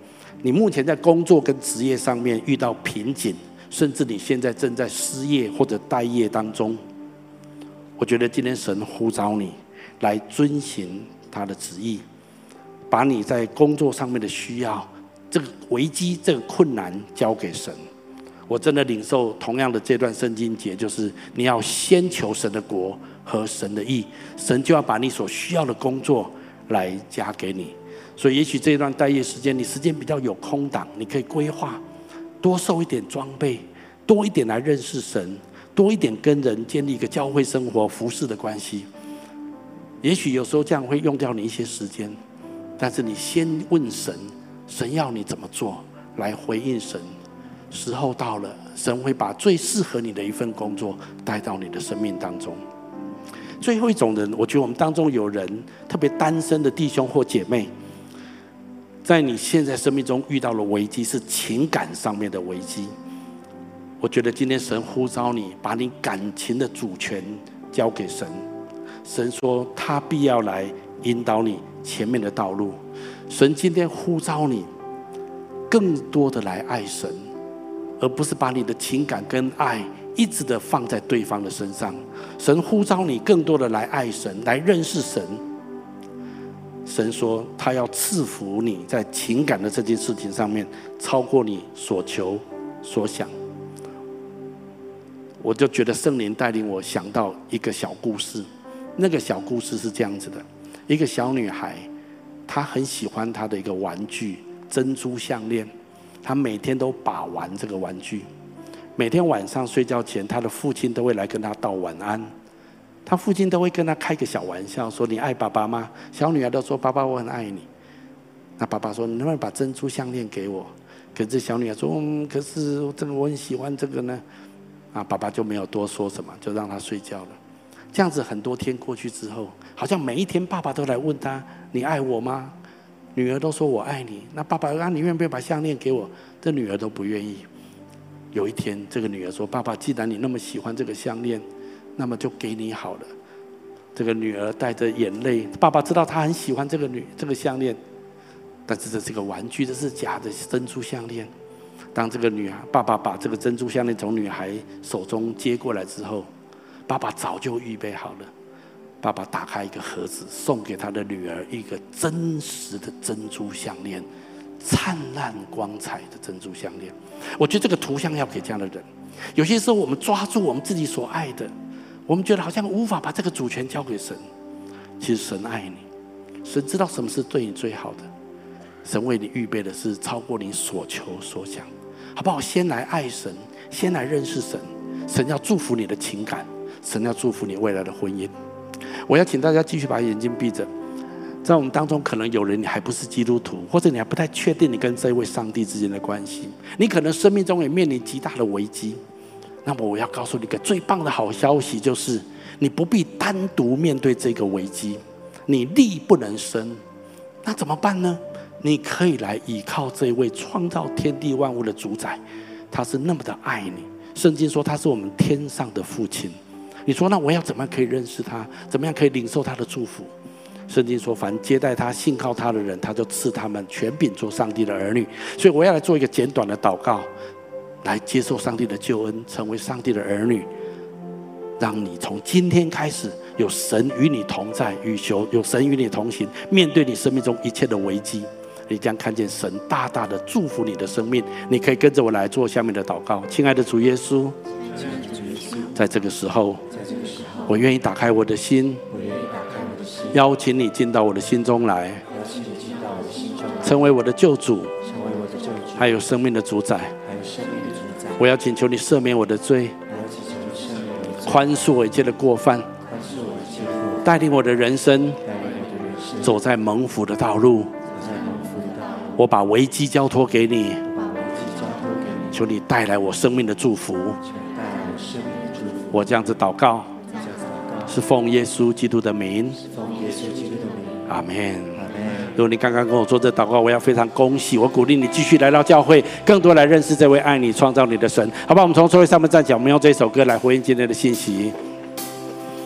你目前在工作跟职业上面遇到瓶颈，甚至你现在正在失业或者待业当中。我觉得今天神呼召你来遵循他的旨意，把你在工作上面的需要。这个危机，这个困难交给神，我真的领受同样的这段圣经节，就是你要先求神的国和神的意，神就要把你所需要的工作来加给你。所以，也许这一段待业时间，你时间比较有空档，你可以规划多受一点装备，多一点来认识神，多一点跟人建立一个教会生活服饰的关系。也许有时候这样会用掉你一些时间，但是你先问神。神要你怎么做来回应神？时候到了，神会把最适合你的一份工作带到你的生命当中。最后一种人，我觉得我们当中有人特别单身的弟兄或姐妹，在你现在生命中遇到了危机，是情感上面的危机。我觉得今天神呼召你，把你感情的主权交给神。神说他必要来引导你前面的道路。神今天呼召你，更多的来爱神，而不是把你的情感跟爱一直的放在对方的身上。神呼召你更多的来爱神，来认识神。神说他要赐福你在情感的这件事情上面，超过你所求所想。我就觉得圣灵带领我想到一个小故事，那个小故事是这样子的：一个小女孩。她很喜欢她的一个玩具珍珠项链，她每天都把玩这个玩具。每天晚上睡觉前，她的父亲都会来跟她道晚安。他父亲都会跟他开个小玩笑，说：“你爱爸爸吗？”小女孩都说：“爸爸，我很爱你。”那爸爸说：“你能不能把珍珠项链给我？”可是小女孩说：“，可是这个我很喜欢这个呢。”啊，爸爸就没有多说什么，就让她睡觉了。这样子很多天过去之后，好像每一天爸爸都来问她。你爱我吗？女儿都说我爱你。那爸爸啊你愿不愿意把项链给我？这女儿都不愿意。有一天，这个女儿说：“爸爸，既然你那么喜欢这个项链，那么就给你好了。”这个女儿带着眼泪，爸爸知道她很喜欢这个女这个项链，但是这是个玩具，这是假的珍珠项链。当这个女孩爸爸把这个珍珠项链从女孩手中接过来之后，爸爸早就预备好了。爸爸打开一个盒子，送给他的女儿一个真实的珍珠项链，灿烂光彩的珍珠项链。我觉得这个图像要给这样的人。有些时候，我们抓住我们自己所爱的，我们觉得好像无法把这个主权交给神。其实神爱你，神知道什么是对你最好的，神为你预备的是超过你所求所想，好不好？先来爱神，先来认识神。神要祝福你的情感，神要祝福你未来的婚姻。我要请大家继续把眼睛闭着，在我们当中可能有人你还不是基督徒，或者你还不太确定你跟这位上帝之间的关系，你可能生命中也面临极大的危机。那么我要告诉你一个最棒的好消息，就是你不必单独面对这个危机，你力不能生，那怎么办呢？你可以来依靠这位创造天地万物的主宰，他是那么的爱你。圣经说他是我们天上的父亲。你说，那我要怎么样可以认识他？怎么样可以领受他的祝福？圣经说，凡接待他、信靠他的人，他就赐他们权柄做上帝的儿女。所以我要来做一个简短的祷告，来接受上帝的救恩，成为上帝的儿女，让你从今天开始有神与你同在，与求有神与你同行，面对你生命中一切的危机，你将看见神大大的祝福你的生命。你可以跟着我来做下面的祷告，亲爱的主耶稣，在这个时候。我愿意打开我的心，邀请你进到我的心中来，成为我的救主，成为我的救主，还有生命的主宰。我要请求你赦免我的罪，宽恕我一切的过犯，带领我的人生走在蒙福的道路。我把危机交托给你，求你带来我生命的祝福。我这样子祷告，是奉耶稣基督的名，奉耶稣基督的名。阿门。如果你刚刚跟我做这祷告，我要非常恭喜，我鼓励你继续来到教会，更多来认识这位爱你、创造你的神。好吧，我们从座位上面站起，我们用这首歌来回应今天的信息。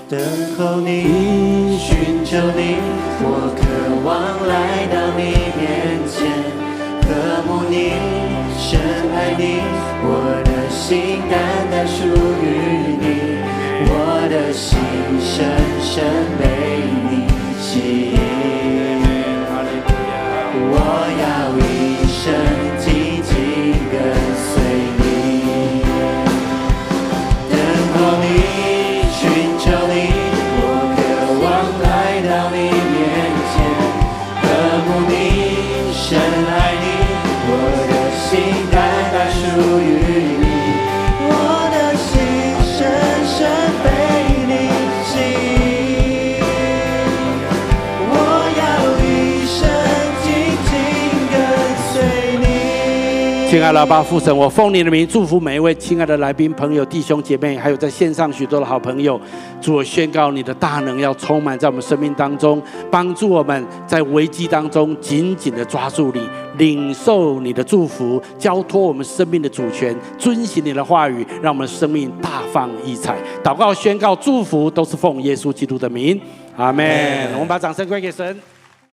等候你，寻求你，我渴望来到你面前，渴慕你，深爱你，我的心单单属于你，我的心深深被亲爱的阿爸父神，我奉你的名祝福每一位亲爱的来宾、朋友、弟兄姐妹，还有在线上许多的好朋友。主，我宣告你的大能要充满在我们生命当中，帮助我们在危机当中紧紧的抓住你，领受你的祝福，交托我们生命的主权，遵行你的话语，让我们生命大放异彩。祷告、宣告、祝福都是奉耶稣基督的名，阿门。我们把掌声归给神。